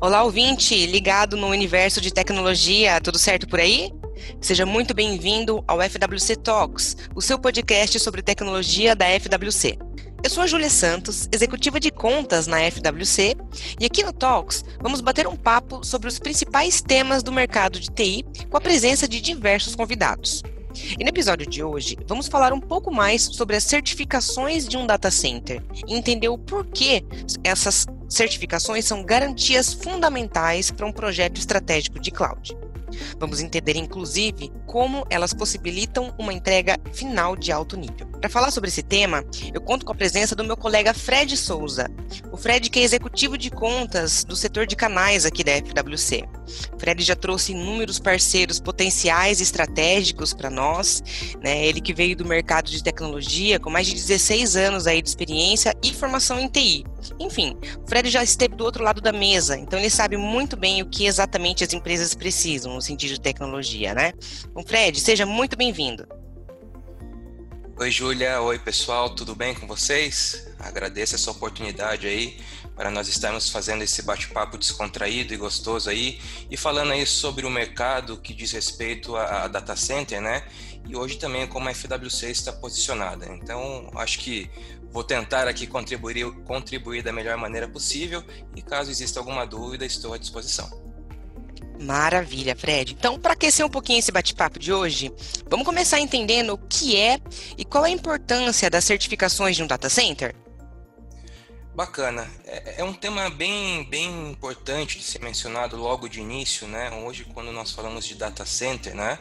Olá, ouvinte, ligado no universo de tecnologia, tudo certo por aí? Seja muito bem-vindo ao FWC Talks, o seu podcast sobre tecnologia da FWC. Eu sou a Júlia Santos, executiva de contas na FWC, e aqui no Talks vamos bater um papo sobre os principais temas do mercado de TI com a presença de diversos convidados. E no episódio de hoje, vamos falar um pouco mais sobre as certificações de um data center e entender o porquê essas certificações são garantias fundamentais para um projeto estratégico de cloud. Vamos entender, inclusive, como elas possibilitam uma entrega final de alto nível. Para falar sobre esse tema, eu conto com a presença do meu colega Fred Souza. O Fred que é executivo de contas do setor de canais aqui da FWC. O Fred já trouxe inúmeros parceiros potenciais e estratégicos para nós, né? Ele que veio do mercado de tecnologia com mais de 16 anos aí de experiência e formação em TI. Enfim, o Fred já esteve do outro lado da mesa, então ele sabe muito bem o que exatamente as empresas precisam no sentido de tecnologia, né? Então, Fred, seja muito bem-vindo. Oi, Júlia. Oi, pessoal. Tudo bem com vocês? Agradeço essa oportunidade aí para nós estarmos fazendo esse bate-papo descontraído e gostoso aí e falando aí sobre o mercado que diz respeito a, a data center, né? E hoje também como a FWC está posicionada. Então, acho que vou tentar aqui contribuir, contribuir da melhor maneira possível e caso exista alguma dúvida, estou à disposição. Maravilha, Fred. Então, para aquecer um pouquinho esse bate-papo de hoje, vamos começar entendendo o que é e qual é a importância das certificações de um data center? Bacana. É, é, um tema bem, bem importante de ser mencionado logo de início, né? Hoje, quando nós falamos de data center, né?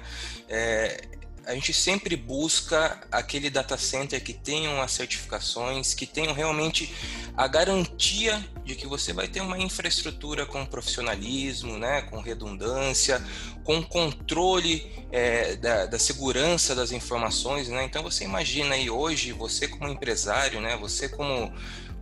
É, a gente sempre busca aquele data center que tenham as certificações, que tenham realmente a garantia de que você vai ter uma infraestrutura com profissionalismo, né, com redundância, com controle é, da, da, segurança das informações. Né? Então você imagina aí hoje, você como empresário, né, você como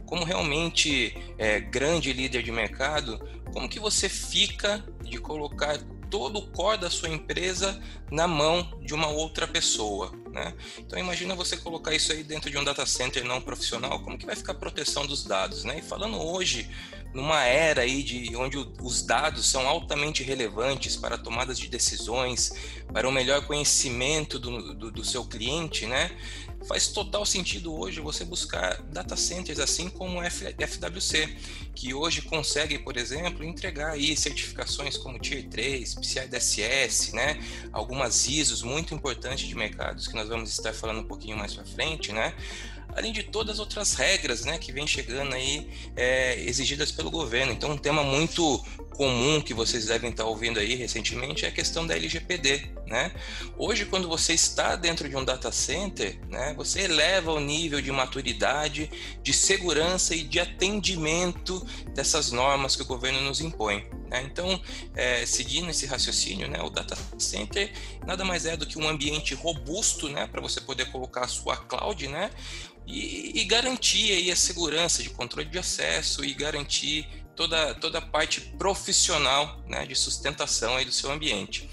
como realmente é, grande líder de mercado, como que você fica de colocar todo o core da sua empresa na mão de uma outra pessoa. Né? Então imagina você colocar isso aí dentro de um data center não profissional, como que vai ficar a proteção dos dados? Né? E falando hoje, numa era aí de onde os dados são altamente relevantes para tomadas de decisões, para o um melhor conhecimento do, do, do seu cliente, né? Faz total sentido hoje você buscar data centers assim como o FWC, que hoje consegue, por exemplo, entregar aí certificações como Tier 3, PCI DSS, né? Algumas ISOs muito importantes de mercados que nós vamos estar falando um pouquinho mais para frente, né? Além de todas as outras regras né, que vem chegando aí é, exigidas pelo governo. Então, um tema muito comum que vocês devem estar ouvindo aí recentemente é a questão da LGPD. Né? Hoje, quando você está dentro de um data center, né, você eleva o nível de maturidade, de segurança e de atendimento dessas normas que o governo nos impõe. Né? Então, é, seguindo esse raciocínio, né, o data center nada mais é do que um ambiente robusto né, para você poder colocar a sua cloud, né, e, e garantir aí a segurança de controle de acesso e garantir toda, toda a parte profissional né, de sustentação aí do seu ambiente.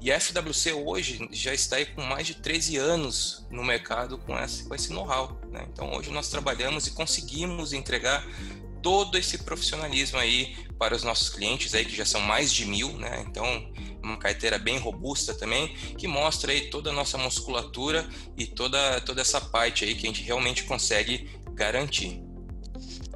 E a FWC hoje já está aí com mais de 13 anos no mercado com esse, com esse know-how. Né? Então hoje nós trabalhamos e conseguimos entregar todo esse profissionalismo aí para os nossos clientes aí que já são mais de mil, né? Então uma carteira bem robusta também que mostra aí toda a nossa musculatura e toda toda essa parte aí que a gente realmente consegue garantir.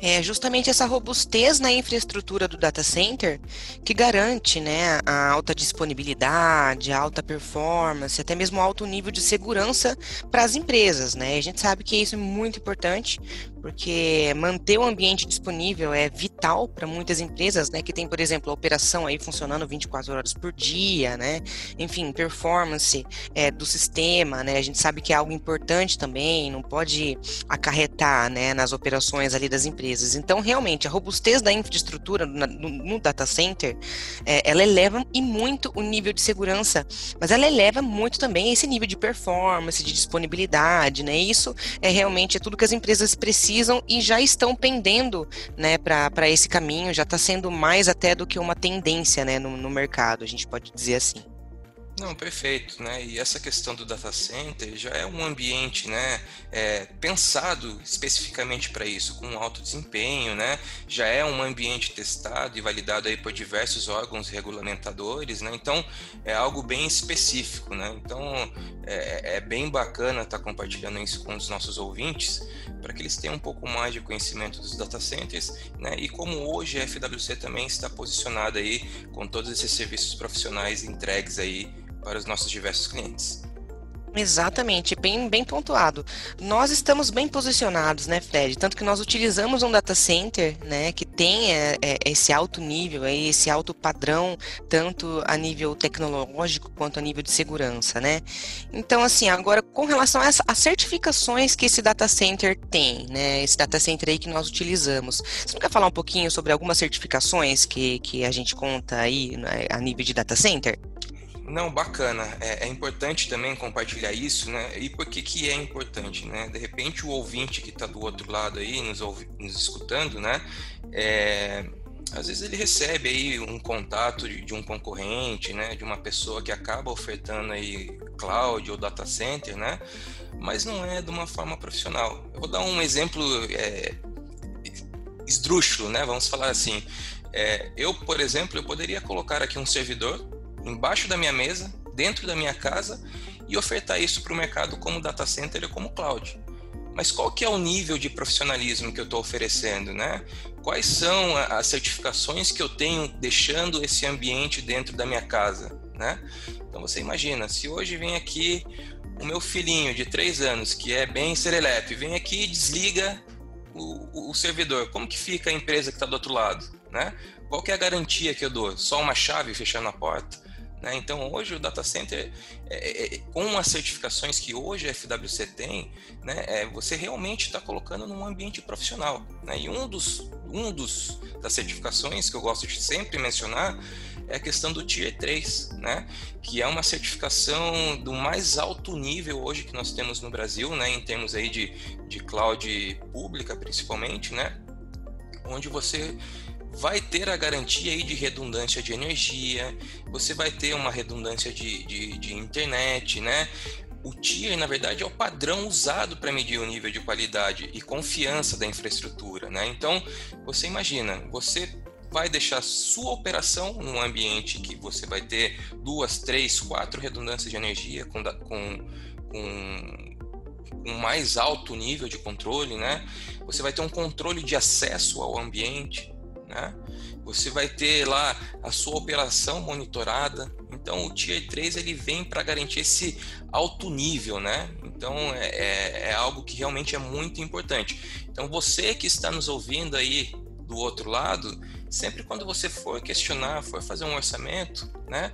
É justamente essa robustez na infraestrutura do data center que garante né, a alta disponibilidade, a alta performance, até mesmo alto nível de segurança para as empresas. Né? A gente sabe que isso é muito importante, porque manter o ambiente disponível é vital para muitas empresas, né, que tem, por exemplo, a operação aí funcionando 24 horas por dia, né, enfim, performance é, do sistema, né, a gente sabe que é algo importante também, não pode acarretar, né, nas operações ali das empresas. Então, realmente, a robustez da infraestrutura no, no data center, é, ela eleva e muito o nível de segurança, mas ela eleva muito também esse nível de performance, de disponibilidade, né, isso é realmente é tudo que as empresas precisam e já estão pendendo né, para esse caminho, já está sendo mais até do que uma tendência né, no, no mercado, a gente pode dizer assim. Não, perfeito, né? E essa questão do data center já é um ambiente, né, é, pensado especificamente para isso, com alto desempenho, né? Já é um ambiente testado e validado aí por diversos órgãos regulamentadores, né? Então é algo bem específico, né? Então é, é bem bacana estar tá compartilhando isso com os nossos ouvintes para que eles tenham um pouco mais de conhecimento dos data centers, né? E como hoje a FWC também está posicionada aí com todos esses serviços profissionais entregues aí para os nossos diversos clientes. Exatamente, bem, bem pontuado. Nós estamos bem posicionados, né, Fred? Tanto que nós utilizamos um data center, né, que tem é, é, esse alto nível, aí, esse alto padrão, tanto a nível tecnológico quanto a nível de segurança, né? Então, assim, agora com relação às certificações que esse data center tem, né, esse data center aí que nós utilizamos, você não quer falar um pouquinho sobre algumas certificações que, que a gente conta aí né, a nível de data center? Não, bacana. É, é, importante também compartilhar isso, né? E por que que é importante, né? De repente o ouvinte que está do outro lado aí, nos, ouvi, nos escutando, né? É, às vezes ele recebe aí um contato de, de, um concorrente, né? De uma pessoa que acaba ofertando aí cloud ou data center, né? Mas não é de uma forma profissional. Eu vou dar um exemplo é, esdrúxulo, né? Vamos falar assim. É, eu, por exemplo, eu poderia colocar aqui um servidor embaixo da minha mesa, dentro da minha casa e ofertar isso para o mercado como data center ou como cloud. Mas qual que é o nível de profissionalismo que eu estou oferecendo, né? Quais são as certificações que eu tenho deixando esse ambiente dentro da minha casa, né? Então você imagina, se hoje vem aqui o meu filhinho de três anos, que é bem serelepe, vem aqui e desliga o, o, servidor, como que fica a empresa que está do outro lado, né? Qual que é a garantia que eu dou? Só uma chave fechando a porta? Né? Então, hoje o data center, é, é, é com as certificações que hoje a FWC tem, né, é, você realmente está colocando num ambiente profissional. Né? E um dos, um dos das certificações que eu gosto de sempre mencionar é a questão do Tier 3, né? que é uma certificação do mais alto nível hoje que nós temos no Brasil, né? em termos aí de, de cloud pública, principalmente, né? onde você vai ter a garantia aí de redundância de energia, você vai ter uma redundância de, de, de internet, né? O TIER, na verdade, é o padrão usado para medir o nível de qualidade e confiança da infraestrutura, né? Então, você imagina, você vai deixar sua operação num ambiente que você vai ter duas, três, quatro redundâncias de energia com, com, com mais alto nível de controle, né? Você vai ter um controle de acesso ao ambiente, né? Você vai ter lá a sua operação monitorada. Então o Tier 3 ele vem para garantir esse alto nível, né? Então é, é, é algo que realmente é muito importante. Então você que está nos ouvindo aí do outro lado, sempre quando você for questionar, for fazer um orçamento, né?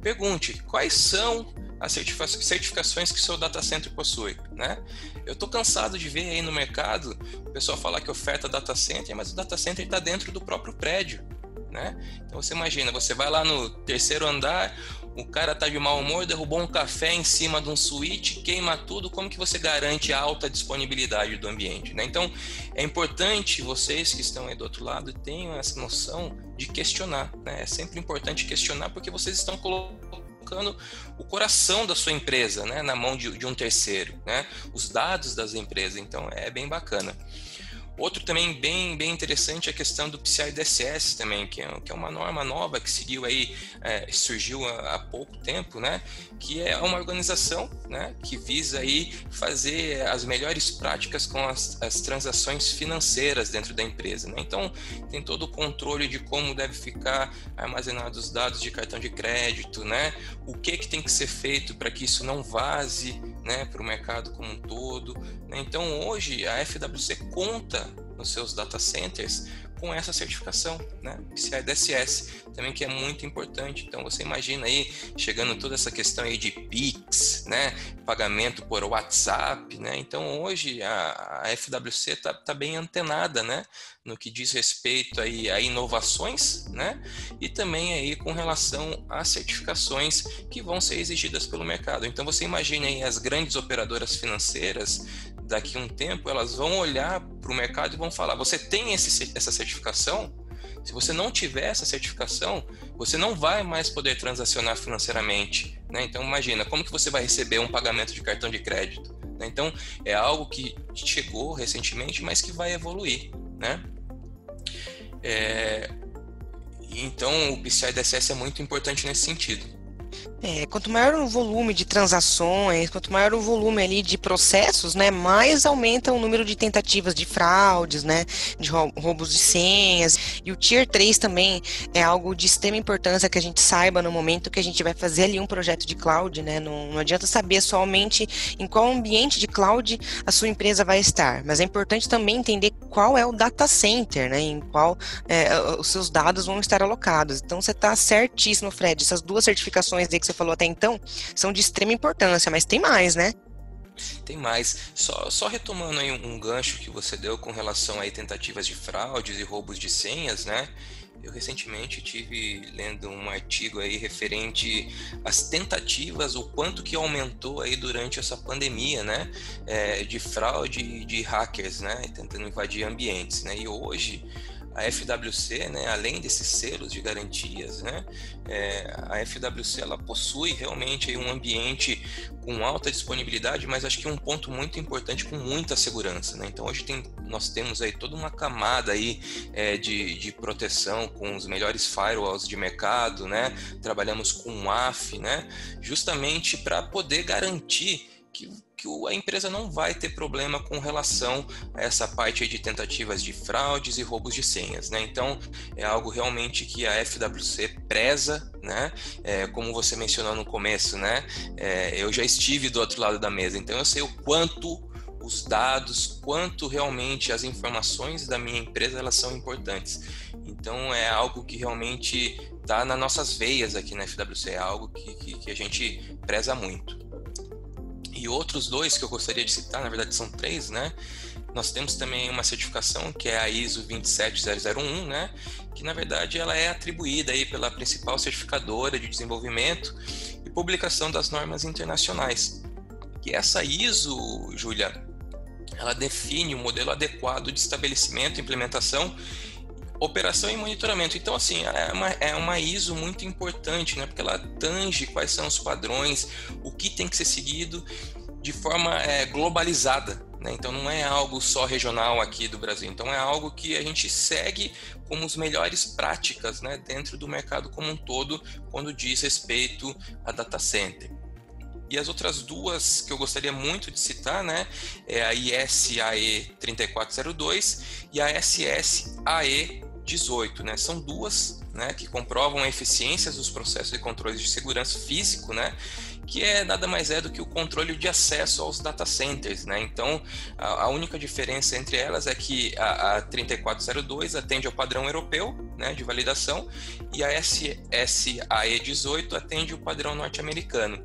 Pergunte quais são as certificações que o seu data center possui, né? Eu estou cansado de ver aí no mercado o pessoal falar que oferta data center, mas o data center está dentro do próprio prédio, né? Então você imagina, você vai lá no terceiro andar, o cara tá de mau humor, derrubou um café em cima de um suíte, queima tudo, como que você garante a alta disponibilidade do ambiente, né? Então, é importante vocês que estão aí do outro lado tenham essa noção de questionar, né? É sempre importante questionar porque vocês estão colocando colocando o coração da sua empresa né, na mão de, de um terceiro, né, os dados das empresas. Então é bem bacana. Outro também bem, bem interessante é a questão do PCI DSS também, que é, que é uma norma nova que seguiu aí, é, surgiu há, há, pouco tempo, né? Que é uma organização né, que visa aí fazer as melhores práticas com as, as transações financeiras dentro da empresa. Né? Então tem todo o controle de como deve ficar armazenados os dados de cartão de crédito, né? O que, que tem que ser feito para que isso não vaze né, para o mercado como um todo. Né? Então hoje a FWC conta nos seus data centers com essa certificação, né? PCI DSS, também que é muito importante. Então você imagina aí chegando toda essa questão aí de Pix, né? Pagamento por WhatsApp, né? Então hoje a, a FWC está tá bem antenada, né? No que diz respeito aí a inovações, né? E também aí com relação às certificações que vão ser exigidas pelo mercado. Então você imagina aí as grandes operadoras financeiras daqui a um tempo elas vão olhar para o mercado e vão falar: você tem esse, essa certificação? Se você não tiver essa certificação, você não vai mais poder transacionar financeiramente. Né? Então imagina, como que você vai receber um pagamento de cartão de crédito? Né? Então é algo que chegou recentemente, mas que vai evoluir. Né? É... Então o PCI DSS é muito importante nesse sentido. É, quanto maior o volume de transações, quanto maior o volume ali de processos, né, mais aumenta o número de tentativas de fraudes, né, de roubos de senhas. E o Tier 3 também é algo de extrema importância que a gente saiba no momento que a gente vai fazer ali um projeto de cloud, né? Não, não adianta saber somente em qual ambiente de cloud a sua empresa vai estar, mas é importante também entender qual é o data center, né, em qual é, os seus dados vão estar alocados. Então você está certíssimo, Fred. Essas duas certificações aí que você falou até então são de extrema importância, mas tem mais, né? Tem mais. Só, só retomando aí um, gancho que você deu com relação aí tentativas de fraudes e roubos de senhas, né? Eu recentemente tive lendo um artigo aí referente às tentativas, o quanto que aumentou aí durante essa pandemia, né, é, de fraude de hackers, né, tentando invadir ambientes, né, e hoje a FWC, né, além desses selos de garantias, né, é, a FWC ela possui realmente um ambiente com alta disponibilidade, mas acho que um ponto muito importante com muita segurança. Né? Então hoje tem, nós temos aí toda uma camada aí é, de, de proteção com os melhores firewalls de mercado, né? trabalhamos com AF, né? justamente para poder garantir que que a empresa não vai ter problema com relação a essa parte de tentativas de fraudes e roubos de senhas, né? Então é algo realmente que a FWC preza, né? É, como você mencionou no começo, né? É, eu já estive do outro lado da mesa, então eu sei o quanto os dados, quanto realmente as informações da minha empresa elas são importantes. Então é algo que realmente está nas nossas veias aqui na FWC, é algo que, que, que a gente preza muito. E outros dois que eu gostaria de citar, na verdade são três, né? Nós temos também uma certificação que é a ISO 27001, né? Que na verdade ela é atribuída aí pela principal certificadora de desenvolvimento e publicação das normas internacionais. E essa ISO, Júlia, ela define o um modelo adequado de estabelecimento, implementação operação e monitoramento. Então, assim, é uma, é uma ISO muito importante, né? Porque ela tange quais são os padrões, o que tem que ser seguido de forma é, globalizada. Né? Então, não é algo só regional aqui do Brasil. Então, é algo que a gente segue como as melhores práticas né? dentro do mercado como um todo, quando diz respeito a data center. E as outras duas que eu gostaria muito de citar, né, é a ISAE 3402 e a SSAE 18, né? São duas, né, que comprovam a eficiência dos processos de controle de segurança físico, né? que é nada mais é do que o controle de acesso aos data centers, né? Então, a, a única diferença entre elas é que a, a, 3402 atende ao padrão europeu, né, de validação, e a SSAE 18 atende o padrão norte-americano.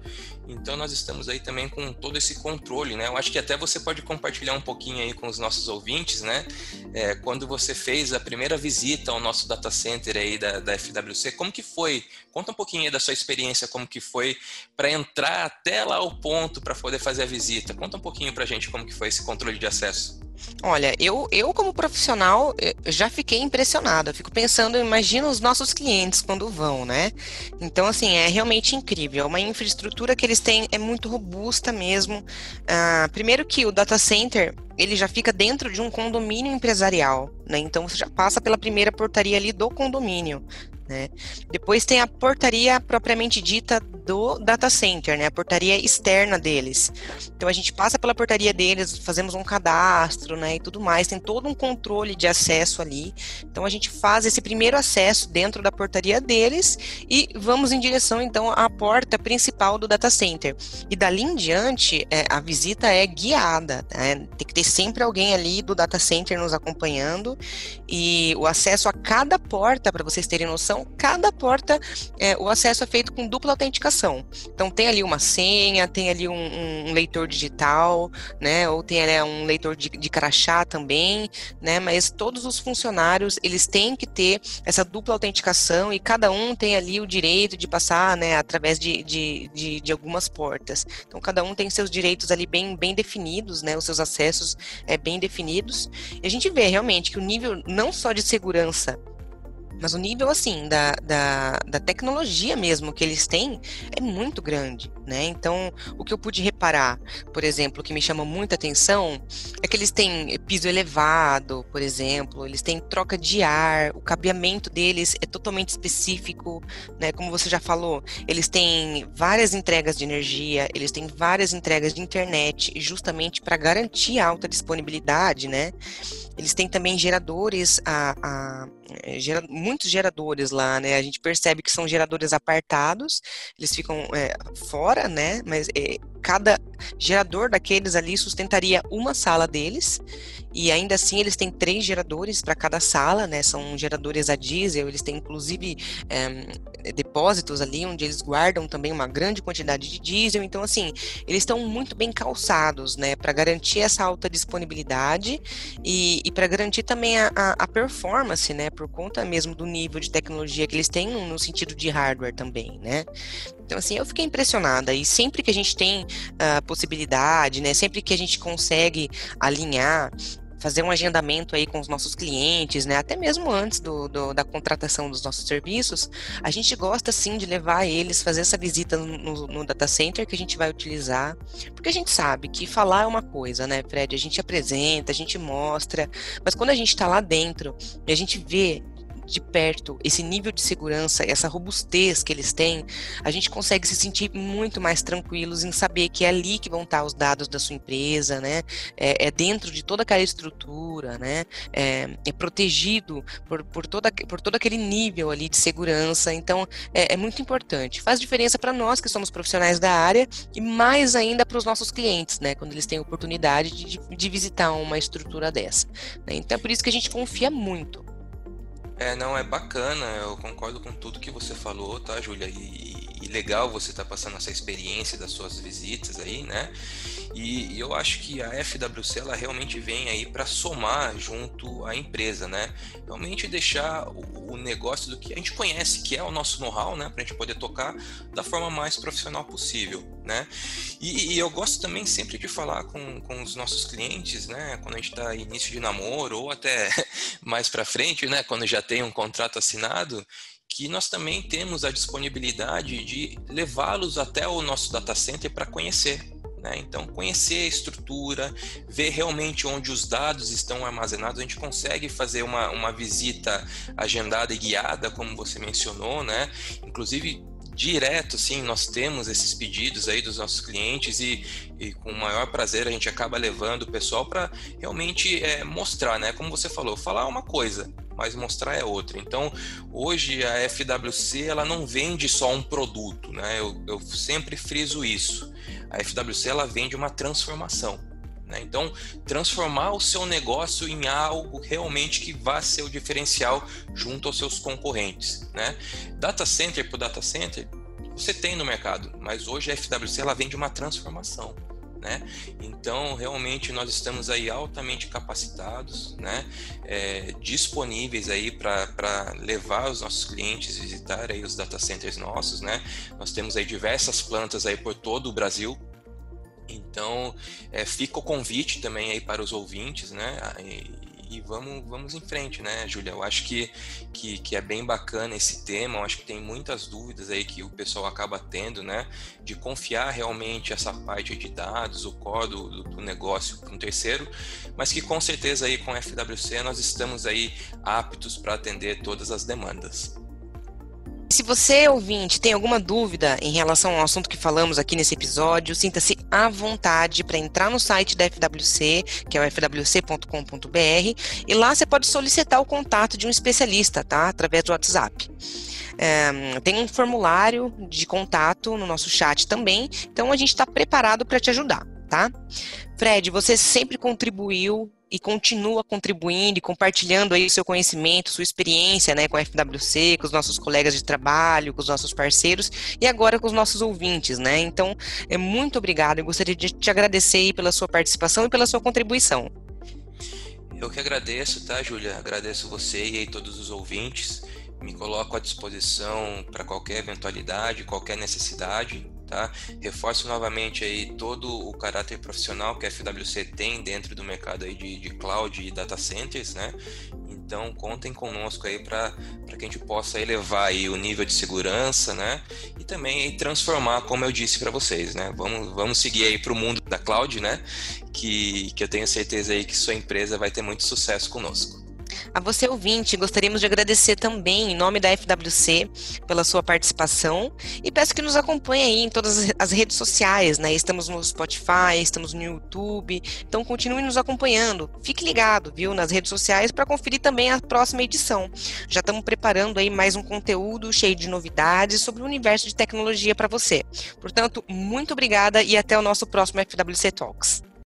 Então nós estamos aí também com todo esse controle, né? Eu acho que até você pode compartilhar um pouquinho aí com os nossos ouvintes, né? É, quando você fez a primeira visita ao nosso data center aí da, da FWC, como que foi? Conta um pouquinho aí da sua experiência, como que foi para entrar até lá ao ponto para poder fazer a visita. Conta um pouquinho para a gente como que foi esse controle de acesso. Olha, eu, eu como profissional já fiquei impressionada. Fico pensando, imagina os nossos clientes quando vão, né? Então, assim, é realmente incrível. É uma infraestrutura que eles têm é muito robusta mesmo. Ah, primeiro que o data center ele já fica dentro de um condomínio empresarial, né? Então você já passa pela primeira portaria ali do condomínio. Né? Depois tem a portaria propriamente dita do data center, né? a portaria externa deles. Então a gente passa pela portaria deles, fazemos um cadastro né? e tudo mais, tem todo um controle de acesso ali. Então a gente faz esse primeiro acesso dentro da portaria deles e vamos em direção então à porta principal do data center. E dali em diante, é, a visita é guiada, né? tem que ter sempre alguém ali do data center nos acompanhando e o acesso a cada porta, para vocês terem noção, cada porta, é, o acesso é feito com dupla autenticação. Então, tem ali uma senha, tem ali um, um leitor digital, né? Ou tem ali um leitor de, de crachá também, né? Mas todos os funcionários, eles têm que ter essa dupla autenticação e cada um tem ali o direito de passar, né? Através de, de, de, de algumas portas. Então, cada um tem seus direitos ali bem, bem definidos, né? Os seus acessos é, bem definidos. E a gente vê realmente que o nível não só de segurança Mas o nível, assim, da, da, da, tecnologia mesmo que eles têm é muito grande, né? Então, o que eu pude reparar, por exemplo, que me chama muita atenção, é que eles têm piso elevado, por exemplo, eles têm troca de ar, o cabeamento deles é totalmente específico, né? Como você já falou, eles têm várias entregas de energia, eles têm várias entregas de internet, justamente para garantir alta disponibilidade, né? Eles têm também geradores, a, a, é, gera, muitos geradores lá, né? A gente percebe que são geradores apartados, eles ficam é, fora, né? Mas é, cada gerador daqueles ali sustentaria uma sala deles, e ainda assim eles têm três geradores para cada sala, né? São geradores a diesel, eles têm inclusive é, depósitos ali onde eles guardam também uma grande quantidade de diesel. Então, assim, eles estão muito bem calçados, né? Para garantir essa alta disponibilidade e, e para garantir também a, a, a, performance, né? Por conta mesmo do nível de tecnologia que eles têm no sentido de hardware também, né? Então, assim, eu fiquei impressionada. E sempre que a gente tem a uh, possibilidade, né? Sempre que a gente consegue alinhar fazer um agendamento aí com os nossos clientes, né? Até mesmo antes do, do, da contratação dos nossos serviços, a gente gosta sim de levar eles, fazer essa visita no, no, data center que a gente vai utilizar, porque a gente sabe que falar é uma coisa, né, Fred? A gente apresenta, a gente mostra, mas quando a gente está lá dentro e a gente vê de perto esse nível de segurança, essa robustez que eles têm, a gente consegue se sentir muito mais tranquilos em saber que é ali que vão estar os dados da sua empresa, né? É, é dentro de toda aquela estrutura, né? É, é protegido por, por, toda, por todo aquele nível ali de segurança. Então, é, é muito importante. Faz diferença para nós que somos profissionais da área e mais ainda para os nossos clientes, né? Quando eles têm oportunidade de, de visitar uma estrutura dessa. Né? Então, é por isso que a gente confia muito. É, não, é bacana, eu concordo com tudo que você falou, tá, Júlia? E, e legal você estar tá passando essa experiência das suas visitas aí, né? E, eu acho que a FWC ela realmente vem aí para somar junto à empresa, né? Realmente deixar o, o, negócio do que a gente conhece, que é o nosso know-how, né? Para a gente poder tocar da forma mais profissional possível, né? E, e, eu gosto também sempre de falar com, com os nossos clientes, né? Quando a gente está início de namoro ou até mais para frente, né? Quando já tem um contrato assinado, que nós também temos a disponibilidade de levá-los até o nosso data center para conhecer, né? Então, conhecer a estrutura, ver realmente onde os dados estão armazenados, a gente consegue fazer uma, uma visita agendada e guiada, como você mencionou, né? Inclusive, direto, sim, nós temos esses pedidos aí dos nossos clientes e, e com o maior prazer a gente acaba levando o pessoal para realmente é, mostrar, né? Como você falou, falar uma coisa, mas mostrar é outra. Então, hoje a FWC ela não vende só um produto, né? Eu, eu sempre friso isso. A FWC ela vende uma transformação. Né? Então, transformar o seu negócio em algo realmente que vá ser o diferencial junto aos seus concorrentes. Né? Data center por data center, você tem no mercado, mas hoje a FWC ela vende uma transformação. Né? Então, realmente, nós estamos aí altamente capacitados, né? É, disponíveis aí para levar os nossos clientes visitar aí os data centers nossos, né? Nós temos aí diversas plantas aí por todo o Brasil, então, é, fica o convite também aí para os ouvintes, né? E, e vamos, vamos em frente, né, Júlia? Eu acho que, que, que, é bem bacana esse tema, eu acho que tem muitas dúvidas aí que o pessoal acaba tendo, né, de confiar realmente essa parte de dados, o código do, do negócio para um terceiro, mas que com certeza aí com a FWC nós estamos aí aptos para atender todas as demandas. Se você, ouvinte, tem alguma dúvida em relação ao assunto que falamos aqui nesse episódio, sinta-se à vontade para entrar no site da FWC, que é o fwc.com.br, e lá você pode solicitar o contato de um especialista, tá? Através do WhatsApp. É, tem um formulário de contato no nosso chat também, então a gente está preparado para te ajudar, tá? Fred, você sempre contribuiu e continua contribuindo e compartilhando aí o seu conhecimento, sua experiência, né, com a FWC, com os nossos colegas de trabalho, com os nossos parceiros e agora com os nossos ouvintes, né? Então, é muito obrigado. Eu gostaria de te agradecer pela sua participação e pela sua contribuição. Eu que agradeço, tá, Júlia? Agradeço você e aí todos os ouvintes. Me coloco à disposição para qualquer eventualidade, qualquer necessidade. Tá? Reforço novamente aí todo o caráter profissional que a FWC tem dentro do mercado aí de, de cloud e data centers, né? Então, contem conosco aí para que a gente possa elevar aí o nível de segurança, né? E também aí transformar, como eu disse para vocês, né? Vamos, vamos seguir aí para o mundo da cloud, né? Que, que eu tenho certeza aí que sua empresa vai ter muito sucesso conosco. A você, ouvinte, gostaríamos de agradecer também, em nome da FWC, pela sua participação e peço que nos acompanhe aí em todas as redes sociais, né? Estamos no Spotify, estamos no YouTube, então continue nos acompanhando. Fique ligado, viu, nas redes sociais para conferir também a próxima edição. Já estamos preparando aí mais um conteúdo cheio de novidades sobre o universo de tecnologia para você. Portanto, muito obrigada e até o nosso próximo FWC Talks.